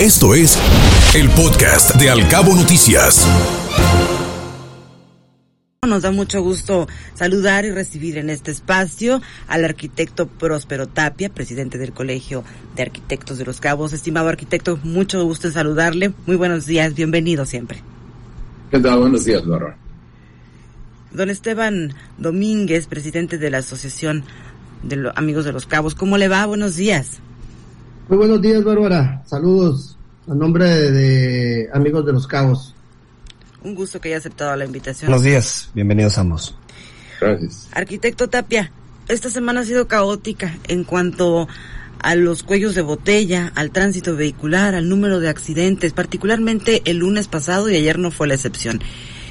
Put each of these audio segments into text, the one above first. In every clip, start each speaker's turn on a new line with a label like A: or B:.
A: Esto es el podcast de Alcabo Noticias.
B: Nos da mucho gusto saludar y recibir en este espacio al arquitecto Próspero Tapia, presidente del Colegio de Arquitectos de los Cabos. Estimado arquitecto, mucho gusto en saludarle. Muy buenos días, bienvenido siempre.
C: ¿Qué tal? Buenos días, Laura.
B: Don Esteban Domínguez, presidente de la Asociación de los Amigos de los Cabos. ¿Cómo le va? Buenos días.
D: Muy buenos días, Bárbara. Saludos a nombre de Amigos de los Cabos.
B: Un gusto que haya aceptado la invitación.
E: Buenos días, bienvenidos ambos.
C: Gracias.
B: Arquitecto Tapia, esta semana ha sido caótica en cuanto a los cuellos de botella, al tránsito vehicular, al número de accidentes, particularmente el lunes pasado y ayer no fue la excepción.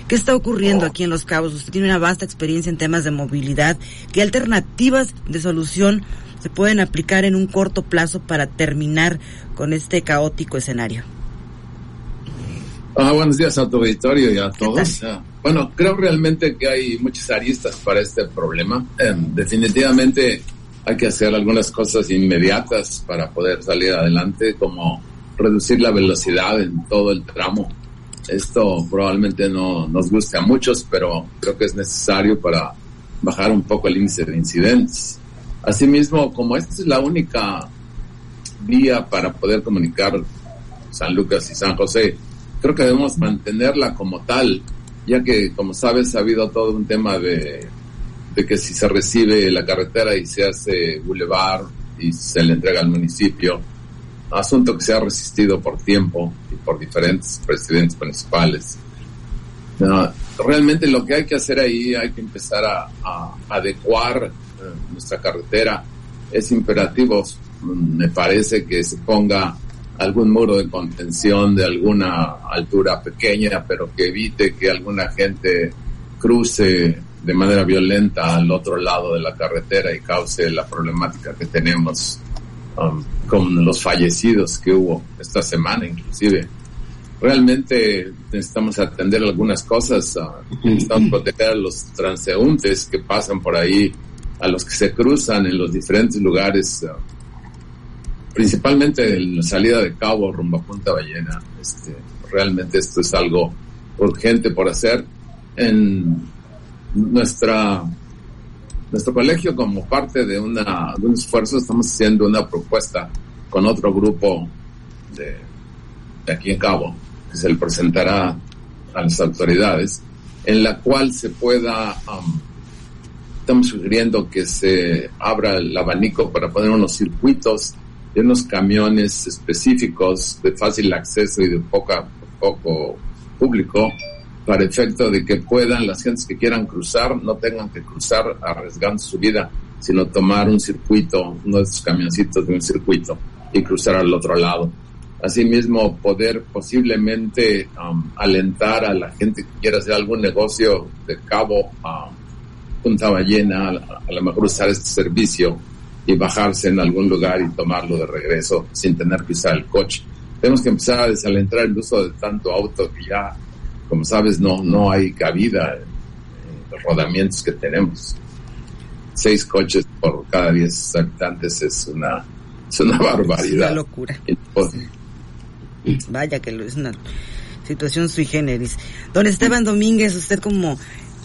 B: ¿Qué está ocurriendo aquí en Los Cabos? Usted tiene una vasta experiencia en temas de movilidad. ¿Qué alternativas de solución se pueden aplicar en un corto plazo para terminar con este caótico escenario?
C: Ah, buenos días a tu auditorio y a todos. Ah, bueno, creo realmente que hay muchas aristas para este problema. Eh, definitivamente hay que hacer algunas cosas inmediatas para poder salir adelante, como reducir la velocidad en todo el tramo. Esto probablemente no nos guste a muchos, pero creo que es necesario para bajar un poco el índice de incidentes. Asimismo, como esta es la única vía para poder comunicar San Lucas y San José, creo que debemos mantenerla como tal, ya que, como sabes, ha habido todo un tema de, que si se recibe la carretera y se hace bulevar y se le entrega al municipio, asunto que se ha resistido por tiempo y por diferentes presidentes municipales. Realmente lo que hay que hacer ahí, hay que empezar a, adecuar nuestra carretera. Es imperativo, mm, me parece, que se ponga algún muro de contención de alguna altura pequeña, pero que evite que alguna gente cruce de manera violenta al otro lado de la carretera y cause la problemática que tenemos um, con los fallecidos que hubo esta semana inclusive. Realmente necesitamos atender algunas cosas, uh, necesitamos proteger a los transeúntes que pasan por ahí, a los que se cruzan en los diferentes lugares, uh, principalmente en la salida de Cabo rumbo a Punta Ballena. Este, realmente esto es algo urgente por hacer. En nuestra nuestro colegio, como parte de, una, de un esfuerzo, estamos haciendo una propuesta con otro grupo de, de aquí en Cabo, que se le presentará a las autoridades, en la cual se pueda, um, estamos sugiriendo que se abra el abanico para poner unos circuitos de unos camiones específicos de fácil acceso y de poca, poco público para efecto de que puedan las gentes que quieran cruzar no tengan que cruzar arriesgando su vida, sino tomar un circuito, uno de esos camioncitos de un circuito y cruzar al otro lado. Asimismo, poder posiblemente um, alentar a la gente que quiera hacer algún negocio de cabo a Punta Ballena, a, lo mejor usar este servicio y bajarse en algún lugar y tomarlo de regreso sin tener que usar el coche. Tenemos que empezar a desalentar el uso de tanto auto que ya, como sabes, no, no hay cabida en los rodamientos que tenemos. Seis coches por cada diez habitantes es una, es una barbaridad.
B: Es una locura. Vaya que es una situación sui generis. Don Esteban Domínguez, usted como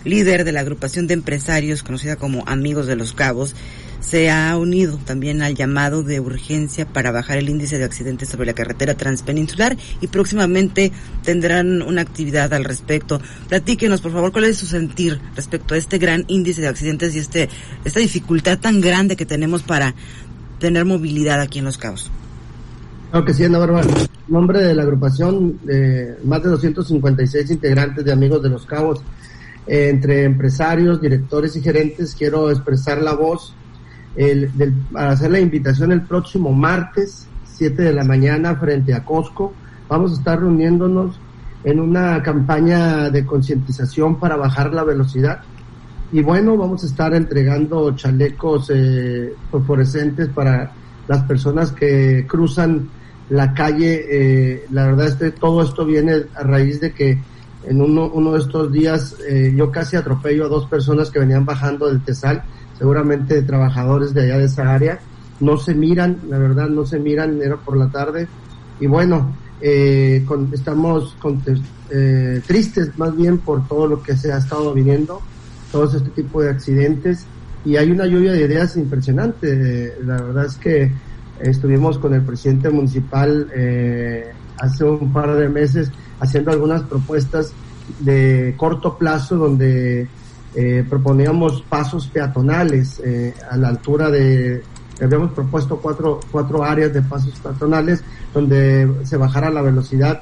B: líder de la agrupación de empresarios conocida como Amigos de los Cabos, se ha unido también al llamado de urgencia para bajar el índice de accidentes sobre la carretera transpeninsular y próximamente tendrán una actividad al respecto. Platíquenos, por favor, cuál es su sentir respecto a este gran índice de accidentes y este esta dificultad tan grande que tenemos para tener movilidad aquí en Los Cabos.
D: Claro que sí, nombre de la agrupación de más de 256 integrantes de Amigos de Los Cabos, entre empresarios, directores y gerentes, quiero expresar la voz el, del, para hacer la invitación el próximo martes, 7 de la mañana, frente a Costco. Vamos a estar reuniéndonos en una campaña de concientización para bajar la velocidad. Y bueno, vamos a estar entregando chalecos eh, para las personas que cruzan la calle. Eh, la verdad es que todo esto viene a raíz de que en uno, uno de estos días eh, yo casi atropello a dos personas que venían bajando del Tesal seguramente trabajadores de allá de esa área, no se miran, la verdad no se miran, era por la tarde, y bueno, eh, estamos eh, tristes más bien por todo lo que se ha estado viviendo, todos este tipo de accidentes. Y hay una lluvia de ideas impresionante. La verdad es que estuvimos con el presidente municipal eh, hace un par de meses haciendo algunas propuestas de corto plazo donde eh, proponíamos pasos peatonales eh, a la altura de habíamos propuesto cuatro, cuatro áreas de pasos peatonales donde se bajara la velocidad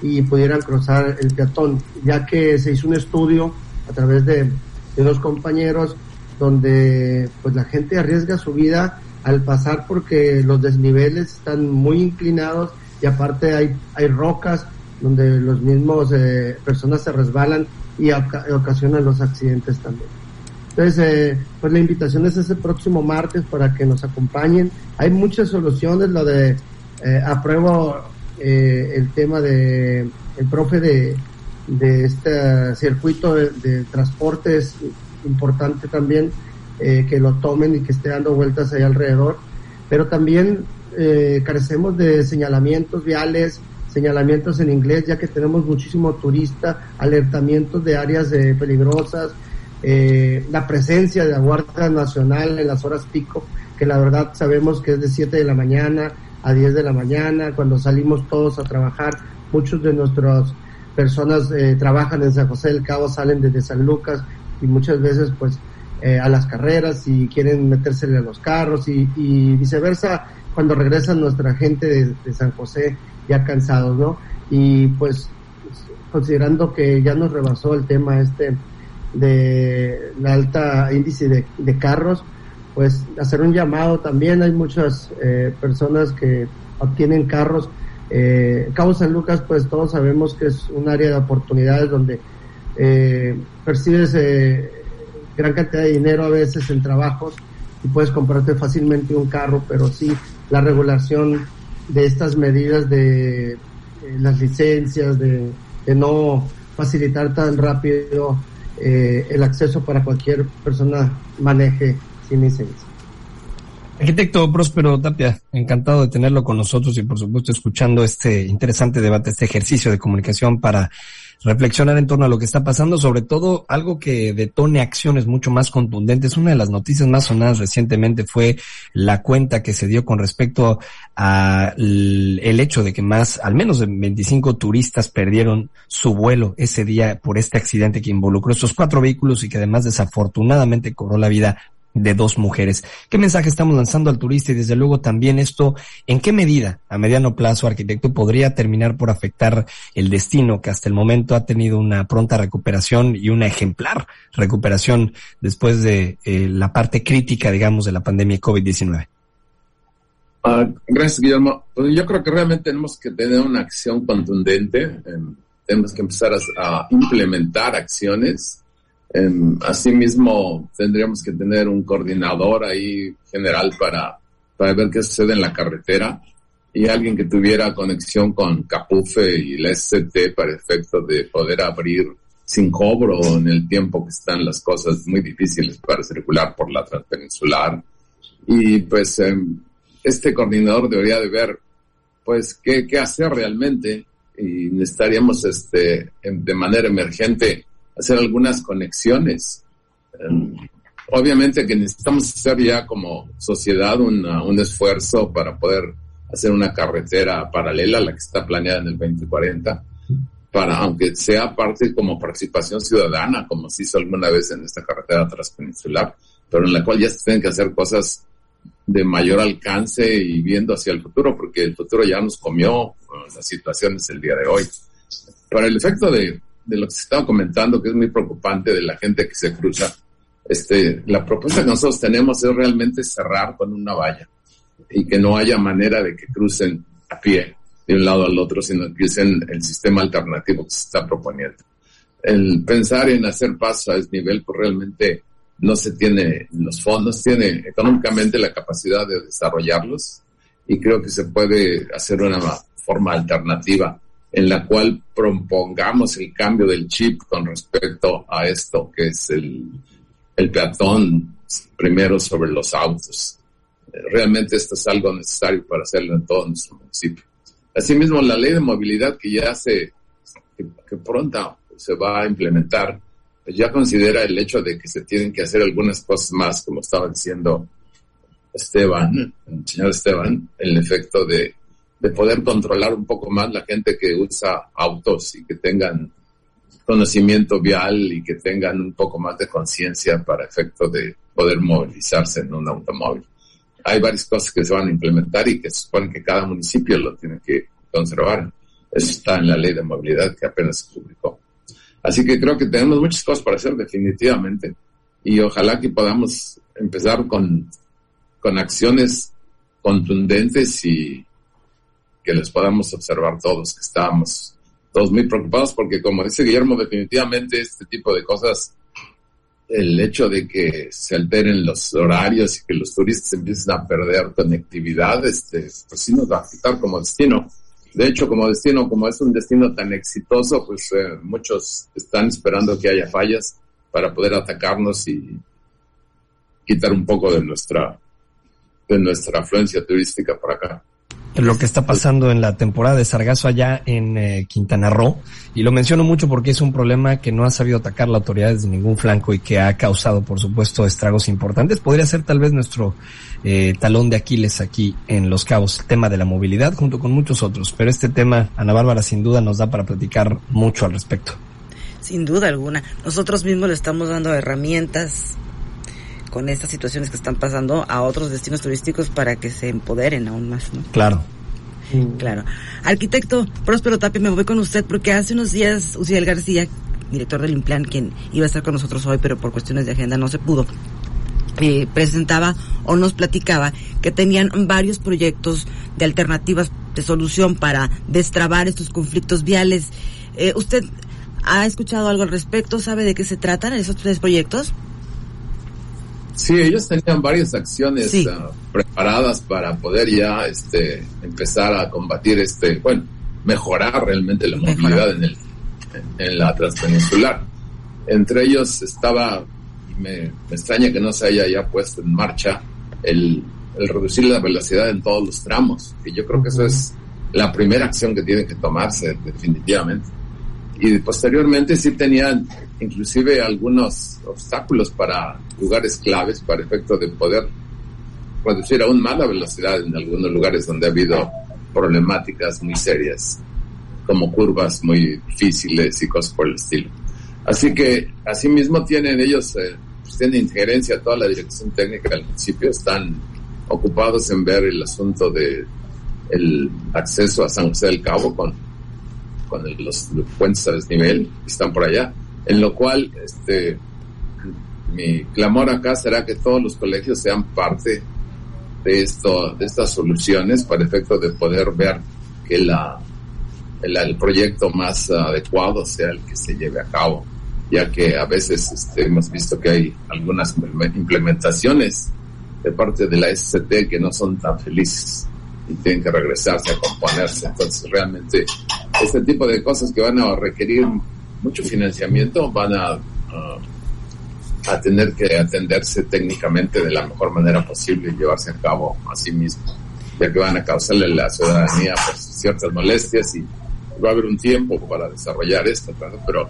D: y pudieran cruzar el peatón, ya que se hizo un estudio a través de, de unos compañeros donde pues la gente arriesga su vida al pasar porque los desniveles están muy inclinados y aparte hay, hay rocas donde los mismos eh, personas se resbalan y ocasionan los accidentes también. Entonces, eh, pues la invitación es ese próximo martes para que nos acompañen. Hay muchas soluciones, lo de eh, apruebo eh, el tema de el profe de, de este circuito de, de transporte es importante también eh, que lo tomen y que esté dando vueltas ahí alrededor, pero también eh, carecemos de señalamientos viales, señalamientos en inglés, ya que tenemos muchísimo turista, alertamientos de áreas eh, peligrosas, eh, la presencia de la Guardia Nacional en las horas pico, que la verdad sabemos que es de 7 de la mañana a 10 de la mañana, cuando salimos todos a trabajar, muchos de nuestras personas eh, trabajan en San José del Cabo, salen desde San Lucas y muchas veces pues eh, a las carreras y quieren metérsele a los carros y, y viceversa cuando regresan nuestra gente de, San José ya cansados, ¿no? Y pues considerando que ya nos rebasó el tema este de la alta índice de, de carros, pues hacer un llamado también, hay muchas eh, personas que obtienen carros. Eh, Cabo San Lucas, pues todos sabemos que es un área de oportunidades donde eh, percibes eh, gran cantidad de dinero a veces en trabajos y puedes comprarte fácilmente un carro, pero sí la regulación de estas medidas de eh, las licencias, de, de, no facilitar tan rápido eh, el acceso para cualquier persona maneje sin licencia.
E: Arquitecto Próspero Tapia, encantado de tenerlo con nosotros y por supuesto escuchando este interesante debate, este ejercicio de comunicación para reflexionar en torno a lo que está pasando, sobre todo algo que detone acciones mucho más contundentes. Una de las noticias más sonadas recientemente fue la cuenta que se dio con respecto a el hecho de que más, al menos de 25 turistas perdieron su vuelo ese día por este accidente que involucró estos cuatro vehículos y que además desafortunadamente cobró la vida de dos mujeres. ¿Qué mensaje estamos lanzando al turista y desde luego también esto, en qué medida a mediano plazo, arquitecto, podría terminar por afectar el destino que hasta el momento ha tenido una pronta recuperación y una ejemplar recuperación después de eh, la parte crítica, digamos, de la pandemia COVID-19?
C: Uh, gracias, Guillermo. Pues yo creo que realmente tenemos que tener una acción contundente. Tenemos que empezar a, implementar acciones asimismo, tendríamos que tener un coordinador ahí general para, para ver qué sucede en la carretera y alguien que tuviera conexión con Capufe y la SCT para efecto de poder abrir sin cobro en el tiempo que están las cosas muy difíciles para circular por la transpeninsular. Y pues eh, este coordinador debería de ver pues qué, qué hacer realmente y necesitaríamos este, de manera emergente hacer algunas conexiones. Um, obviamente que necesitamos hacer ya como sociedad una, un esfuerzo para poder hacer una carretera paralela a la que está planeada en el 2040, para, aunque sea parte como participación ciudadana, como se hizo alguna vez en esta carretera transpeninsular, pero en la cual ya se tienen que hacer cosas de mayor alcance y viendo hacia el futuro, porque el futuro ya nos comió las situaciones el día de hoy. Para el efecto de de lo que se estaba comentando, que es muy preocupante de la gente que se cruza. Este, la propuesta que nosotros tenemos es realmente cerrar con una valla y que no haya manera de que crucen a pie de un lado al otro, sino que usen el sistema alternativo que se está proponiendo. El pensar en hacer paso a ese nivel, pues realmente no se tiene los fondos, tiene económicamente la capacidad de desarrollarlos y creo que se puede hacer una forma alternativa en la cual propongamos el cambio del chip con respecto a esto, que es el, el peatón primero sobre los autos. Realmente esto es algo necesario para hacerlo en todo nuestro municipio. Asimismo, la ley de movilidad que ya se, que, pronto se va a implementar, ya considera el hecho de que se tienen que hacer algunas cosas más, como estaba diciendo Esteban, el señor Esteban, el efecto de, de poder controlar un poco más la gente que usa autos y que tengan conocimiento vial y que tengan un poco más de conciencia para efecto de poder movilizarse en un automóvil. Hay varias cosas que se van a implementar y que se supone que cada municipio lo tiene que conservar. Eso está en la ley de movilidad que apenas se publicó. Así que creo que tenemos muchas cosas para hacer definitivamente y ojalá que podamos empezar con, con acciones contundentes y que les podamos observar todos, que estamos todos muy preocupados porque como dice Guillermo, definitivamente este tipo de cosas, el hecho de que se alteren los horarios y que los turistas empiecen a perder conectividad, este, pues sí nos va a afectar como destino. De hecho, como destino, como es un destino tan exitoso, pues eh, muchos están esperando que haya fallas para poder atacarnos y quitar un poco de nuestra de nuestra afluencia turística por acá
E: lo que está pasando en la temporada de Sargazo allá en eh, Quintana Roo. Y lo menciono mucho porque es un problema que no ha sabido atacar la autoridad desde ningún flanco y que ha causado, por supuesto, estragos importantes. Podría ser tal vez nuestro eh, talón de Aquiles aquí en Los Cabos, tema de la movilidad junto con muchos otros. Pero este tema, Ana Bárbara, sin duda nos da para platicar mucho al respecto.
B: Sin duda alguna. Nosotros mismos le estamos dando herramientas con estas situaciones que están pasando a otros destinos turísticos para que se empoderen aún más, ¿no?
E: Claro.
B: Claro. Arquitecto Próspero Tapia, me voy con usted porque hace unos días Uciel García, director del Implan, quien iba a estar con nosotros hoy, pero por cuestiones de agenda no se pudo, eh, presentaba o nos platicaba que tenían varios proyectos de alternativas de solución para destrabar estos conflictos viales. Eh, ¿Usted ha escuchado algo al respecto? ¿Sabe de qué se tratan esos tres proyectos?
C: Sí, ellos tenían varias acciones ah, preparadas para poder ya este, empezar a combatir este, bueno, mejorar realmente la movilidad en, el, en, la transpeninsular. Entre ellos estaba, y me, extraña que no se haya ya puesto en marcha, el, el reducir la velocidad en todos los tramos, y yo creo que eso es la primera acción que tiene que tomarse definitivamente. Y posteriormente sí tenían inclusive algunos obstáculos para lugares claves para efecto de poder reducir aún más la velocidad en algunos lugares donde ha habido problemáticas muy serias, como curvas muy difíciles y cosas por el estilo. Así que, asimismo, tienen ellos, eh, pues tienen injerencia toda la dirección técnica del municipio, están ocupados en ver el asunto de el acceso a San José del Cabo con, con los, puentes a desnivel, están por allá. En lo cual este mi clamor acá será que todos los colegios sean parte de esto de estas soluciones para efecto de poder ver que la el, proyecto más adecuado sea el que se lleve a cabo ya que a veces este, hemos visto que hay algunas implementaciones de parte de la SCT que no son tan felices y tienen que regresarse a componerse. Entonces, realmente, este tipo de cosas que van a requerir mucho financiamiento van a, a, tener que atenderse técnicamente de la mejor manera posible y llevarse a cabo a sí mismo, ya que van a causarle a la ciudadanía pues, ciertas molestias y va a haber un tiempo para desarrollar esto, pero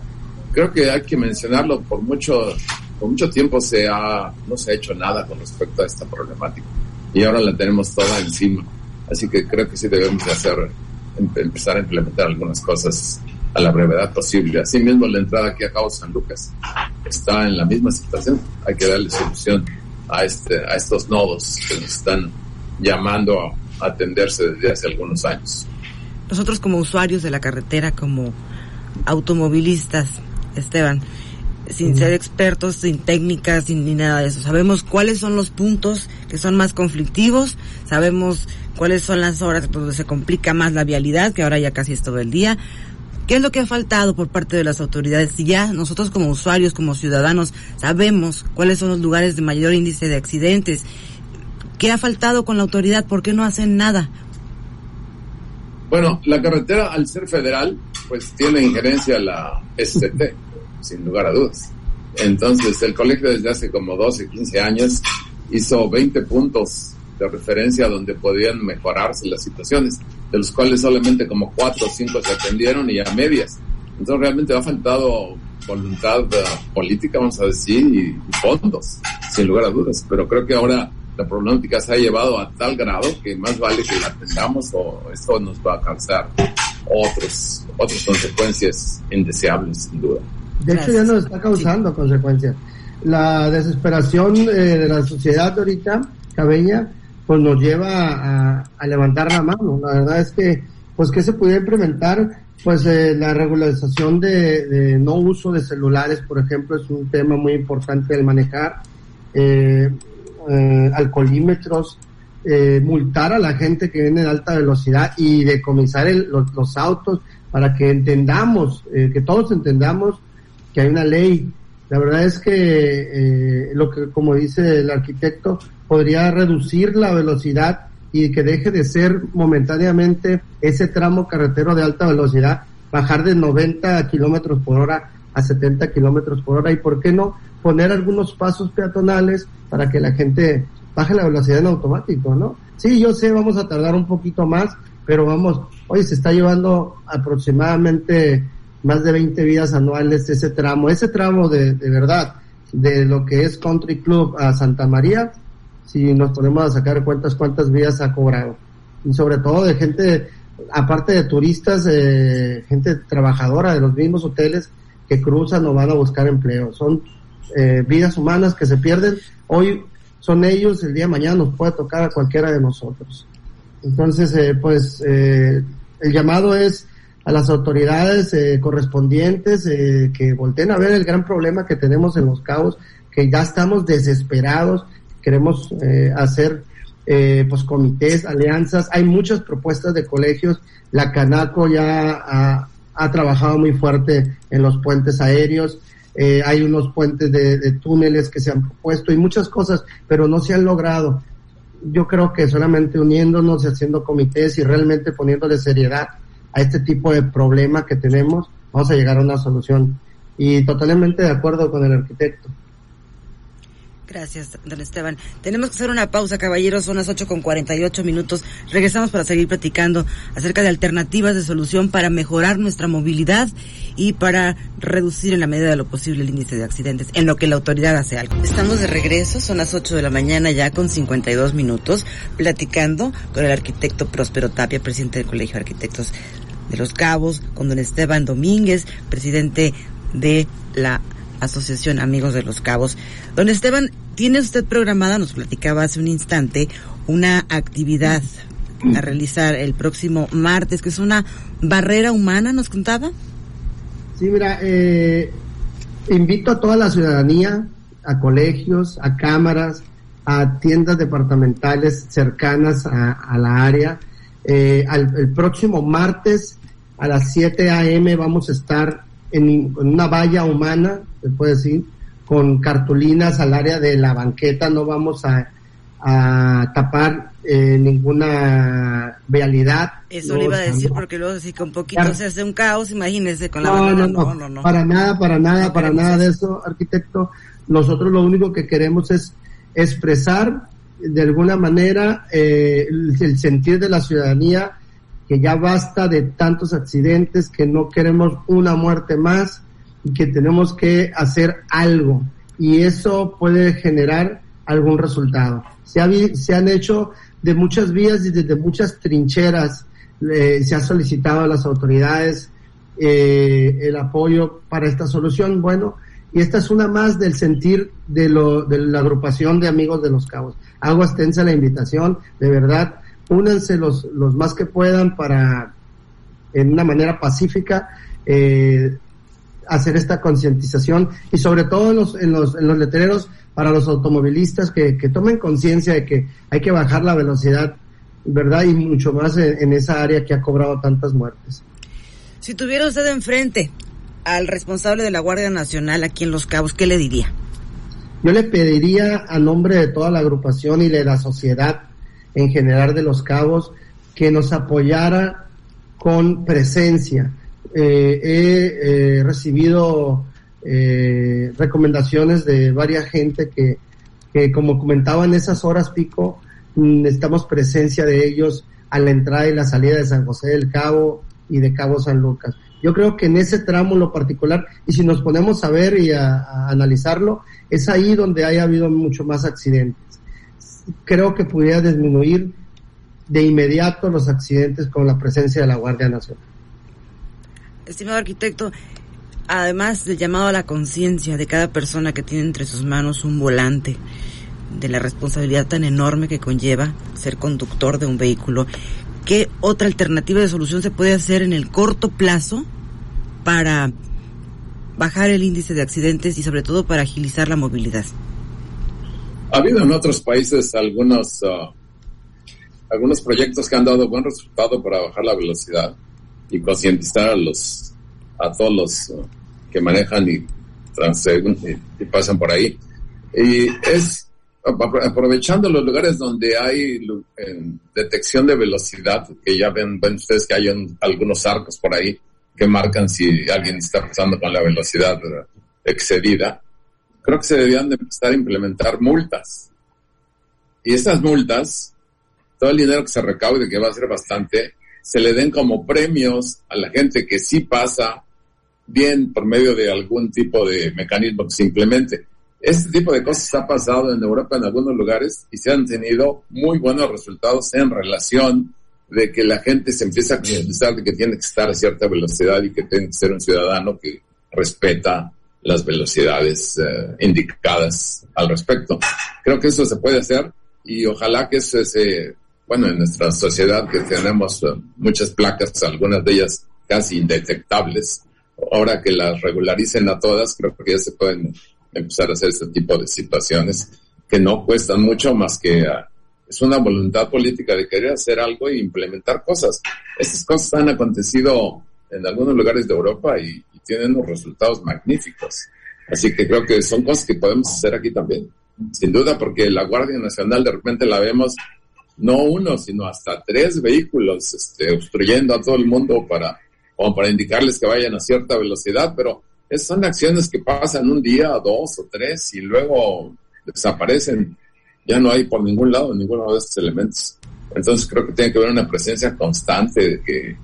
C: creo que hay que mencionarlo por mucho por mucho tiempo se ha no se ha hecho nada con respecto a esta problemática. Y ahora la tenemos toda encima así que creo que sí debemos de hacer em, empezar a implementar algunas cosas a la brevedad posible. Asimismo, la entrada aquí a Cabo San Lucas está en la misma situación. Hay que darle solución a, este, a estos nodos que nos están llamando a atenderse desde hace algunos años.
B: Nosotros como usuarios de la carretera, como automovilistas, Esteban, sin ser expertos, sin técnicas, sin ni nada de eso. Sabemos cuáles son los puntos que son más conflictivos, sabemos cuáles son las horas donde se complica más la vialidad, que ahora ya casi es todo el día, ¿Qué es lo que ha faltado por parte de las autoridades? Si ya nosotros como usuarios, como ciudadanos, sabemos cuáles son los lugares de mayor índice de accidentes, ¿qué ha faltado con la autoridad? ¿Por qué no hacen nada?
C: Bueno, la carretera al ser federal, pues tiene injerencia la SCT, sin lugar a dudas. Entonces, el colegio desde hace como 12, 15 años hizo 20 puntos de referencia donde podían mejorarse las situaciones, de los cuales solamente como cuatro o cinco se atendieron y a medias. Entonces realmente ha faltado voluntad eh, política, vamos a decir, y fondos, sin lugar a dudas. Pero creo que ahora la problemática se ha llevado a tal grado que más vale que la atendamos o esto nos va a causar otros, otras consecuencias indeseables, sin duda.
D: De hecho, ya nos está causando consecuencias. La desesperación eh, de la sociedad ahorita, cabeña, pues nos lleva a, levantar la mano. La verdad es que, pues, que se pudiera implementar? Pues eh, la regularización de, no uso de celulares, por ejemplo, es un tema muy importante el manejar. Eh, eh, alcoholímetros, eh, multar a la gente que viene de alta velocidad y decomisar los, autos para que entendamos, eh, que todos entendamos que hay una ley. La verdad es que eh, lo que, como dice el arquitecto, podría reducir la velocidad y que deje de ser momentáneamente ese tramo carretero de alta velocidad, bajar de 90 kilómetros por hora a 70 kilómetros por hora y, ¿por qué no? Poner algunos pasos peatonales para que la gente baje la velocidad en automático, ¿no? Sí, yo sé, vamos a tardar un poquito más, pero vamos, hoy se está llevando aproximadamente más de 20 vidas anuales ese tramo, ese tramo de, de verdad, de lo que es Country Club a Santa María, si nos ponemos a sacar cuentas cuántas vidas ha cobrado. Y sobre todo de gente, aparte de turistas, eh, gente trabajadora de los mismos hoteles que cruzan o van a buscar empleo. Son eh, vidas humanas que se pierden. Hoy son ellos, el día de mañana nos puede tocar a cualquiera de nosotros. Entonces, eh, pues eh, el llamado es a las autoridades correspondientes que volteen a ver el gran problema que tenemos en los cabos, que ya estamos desesperados, queremos hacer pues comités, alianzas, hay muchas propuestas de colegios, la Canaco ya ha, ha trabajado muy fuerte en los puentes aéreos, eh, hay unos puentes de, túneles que se han propuesto y muchas cosas, pero no se han logrado. Yo creo que solamente uniéndonos y haciendo comités y realmente poniéndole seriedad a este tipo de problema que tenemos, vamos a llegar a una solución. Y totalmente de acuerdo con el arquitecto.
B: Gracias, don Esteban. Tenemos que hacer una pausa, caballeros. Son las 8 con 48 minutos. Regresamos para seguir platicando acerca de alternativas de solución para mejorar nuestra movilidad y para reducir en la medida de lo posible el índice de accidentes, en lo que la autoridad hace algo. Estamos de regreso, son las 8 de la mañana ya con 52 minutos, platicando con el arquitecto Próspero Tapia, presidente del Colegio de Arquitectos de Los Cabos, con don Esteban Domínguez, presidente de la Asociación Amigos de los Cabos. Don Esteban, tiene usted programada, nos platicaba hace un instante, una actividad a realizar el próximo martes, que es una barrera humana, nos contaba.
D: Sí, mira, eh, invito a toda la ciudadanía, a colegios, a cámaras, a tiendas departamentales cercanas a, la área. Eh, el próximo martes a las 7 a.m. vamos a estar en, en, una valla humana, se puede decir, con cartulinas al área de la banqueta, no vamos a, tapar eh, ninguna vialidad.
B: Eso le iba a decir porque luego si con poquito se hace un caos, imagínese con la no,
D: no, no, no, para nada, para nada, para nada de eso, arquitecto. Nosotros lo único que queremos es expresar de alguna manera eh, el, sentir de la ciudadanía que ya basta de tantos accidentes, que no queremos una muerte más, y que tenemos que hacer algo y eso puede generar algún resultado. Se, ha, se han hecho de muchas vías y desde muchas trincheras se ha solicitado a las autoridades eh, el apoyo para esta solución. Bueno, y esta es una más del sentir de, lo, de la agrupación de amigos de los cabos. Hago extensa la invitación, de verdad, únanse los, los más que puedan para, en una manera pacífica, eh, hacer esta concientización y sobre todo en los, en los, en los letreros para los automovilistas que, que tomen conciencia de que hay que bajar la velocidad, ¿verdad? Y mucho más en, esa área que ha cobrado tantas muertes.
B: Si tuviera usted enfrente al responsable de la Guardia Nacional aquí en Los Cabos, ¿qué le diría?
D: Yo le pediría a nombre de toda la agrupación y de la sociedad en general de Los Cabos que nos apoyara con presencia, eh, he eh, recibido eh, recomendaciones de varias gente que, que, como comentaba en esas horas pico, necesitamos presencia de ellos a la entrada y la salida de San José del Cabo y de Cabo San Lucas. Yo creo que en ese tramo lo particular, y si nos ponemos a ver y a, analizarlo, es ahí donde haya habido mucho más accidentes. Creo que pudiera disminuir de inmediato los accidentes con la presencia de la Guardia Nacional.
B: Estimado arquitecto, además del llamado a la conciencia de cada persona que tiene entre sus manos un volante, de la responsabilidad tan enorme que conlleva ser conductor de un vehículo, ¿qué otra alternativa de solución se puede hacer en el corto plazo para bajar el índice de accidentes y sobre todo para agilizar la movilidad?
C: Ha habido en otros países algunos, uh, algunos proyectos que han dado buen resultado para bajar la velocidad y concientizar a los a todos los uh, que manejan y, y pasan por ahí. Y es aprovechando los lugares donde hay detección de velocidad, que ya ven, ven ustedes que hay algunos arcos por ahí que marcan si alguien está pasando con la velocidad excedida, creo que se debían de empezar a implementar multas. Y estas multas, todo el dinero que se recaude, que va a ser bastante, se le den como premios a la gente que sí pasa bien por medio de algún tipo de mecanismo que se implemente. Este tipo de cosas ha pasado en Europa en algunos lugares y se han tenido muy buenos resultados en relación de que la gente se empieza a pensar de que tiene que estar a cierta velocidad y que tiene que ser un ciudadano que respeta las velocidades eh, indicadas al respecto. Creo que eso se puede hacer y ojalá que eso se, bueno, en nuestra sociedad que tenemos eh, muchas placas, algunas de ellas casi indetectables, ahora que las regularicen a todas, creo que ya se pueden empezar a hacer este tipo de situaciones que no cuestan mucho más que uh, es una voluntad política de querer hacer algo e implementar cosas. Estas cosas han acontecido en algunos lugares de Europa y, tienen unos resultados magníficos. Así que creo que son cosas que podemos hacer aquí también. Sin duda, porque la Guardia Nacional de repente la vemos no uno, sino hasta tres vehículos este, obstruyendo a todo el mundo para, como para indicarles que vayan a cierta velocidad, pero esas son acciones que pasan un día, dos o tres y luego desaparecen ya no hay por ningún lado ninguno de estos elementos. Entonces creo que tiene que haber una presencia constante que,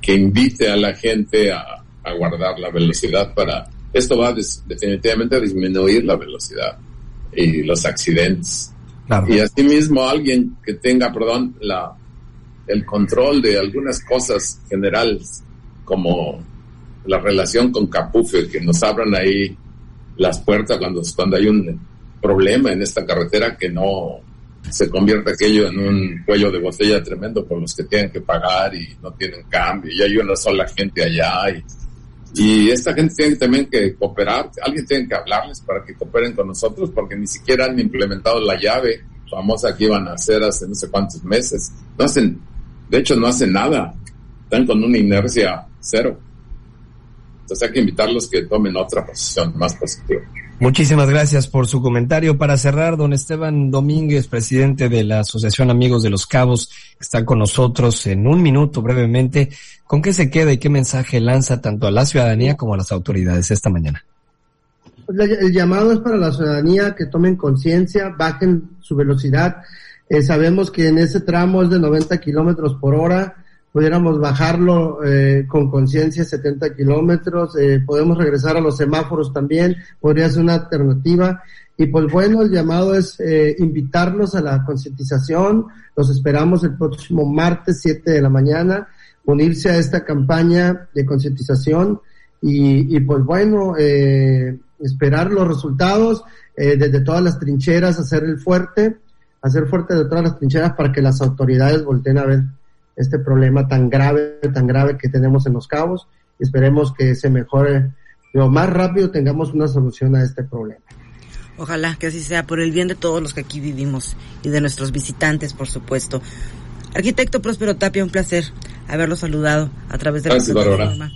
C: que invite a la gente a, a guardar la velocidad para... Esto va definitivamente a disminuir la velocidad y los accidentes. Y asimismo alguien que tenga, perdón, la, el control de algunas cosas generales, como la relación con Capufe, que nos abran ahí las puertas cuando, cuando hay un problema en esta carretera que no se convierta aquello en un cuello de botella tremendo por los que tienen que pagar y no tienen cambio y hay una sola gente allá y, y esta gente tiene también que cooperar, alguien tiene que hablarles para que cooperen con nosotros porque ni siquiera han implementado la llave famosa que iban a hacer hace no sé cuántos meses. No hacen, de hecho no hacen nada, están con una inercia cero. Entonces hay que invitarlos que tomen otra posición más positiva.
E: Muchísimas gracias por su comentario. Para cerrar, don Esteban Domínguez, presidente de la Asociación Amigos de los Cabos, está con nosotros en un minuto brevemente. ¿Con qué se queda y qué mensaje lanza tanto a la ciudadanía como a las autoridades esta mañana?
D: Pues el llamado es para la ciudadanía que tomen conciencia, bajen su velocidad. Eh, sabemos que en ese tramo es de 90 kilómetros por hora pudiéramos bajarlo eh, con conciencia 70 kilómetros, eh, podemos regresar a los semáforos también, podría ser una alternativa. Y pues bueno, el llamado es eh, invitarlos a la concientización, los esperamos el próximo martes 7 de la mañana, unirse a esta campaña de concientización y, y pues bueno, eh, esperar los resultados eh, desde todas las trincheras, hacer el fuerte, hacer fuerte de todas las trincheras para que las autoridades volteen a ver este problema tan grave, tan grave que tenemos en los cabos. Esperemos que se mejore lo más rápido, tengamos una solución a este problema.
B: Ojalá que así sea por el bien de todos los que aquí vivimos y de nuestros visitantes, por supuesto. Arquitecto Próspero Tapia, un placer haberlo saludado a través de la plataforma.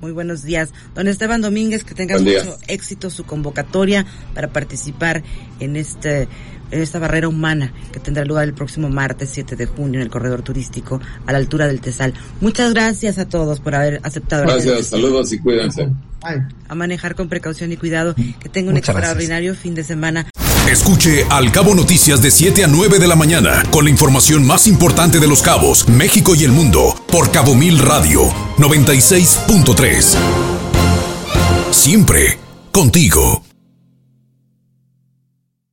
B: Muy buenos días. Don Esteban Domínguez, que tenga mucho éxito su convocatoria para participar en este esta barrera humana que tendrá lugar el próximo martes 7 de junio en el corredor turístico a la altura del Tesal. Muchas gracias a todos por haber aceptado.
C: Gracias, saludos y cuídense.
B: A manejar con precaución y cuidado. Que tenga un extraordinario fin de semana.
A: Escuche Al Cabo Noticias de 7 a 9 de la mañana con la información más importante de los cabos, México y el mundo por Cabo Mil Radio 96.3. Siempre contigo.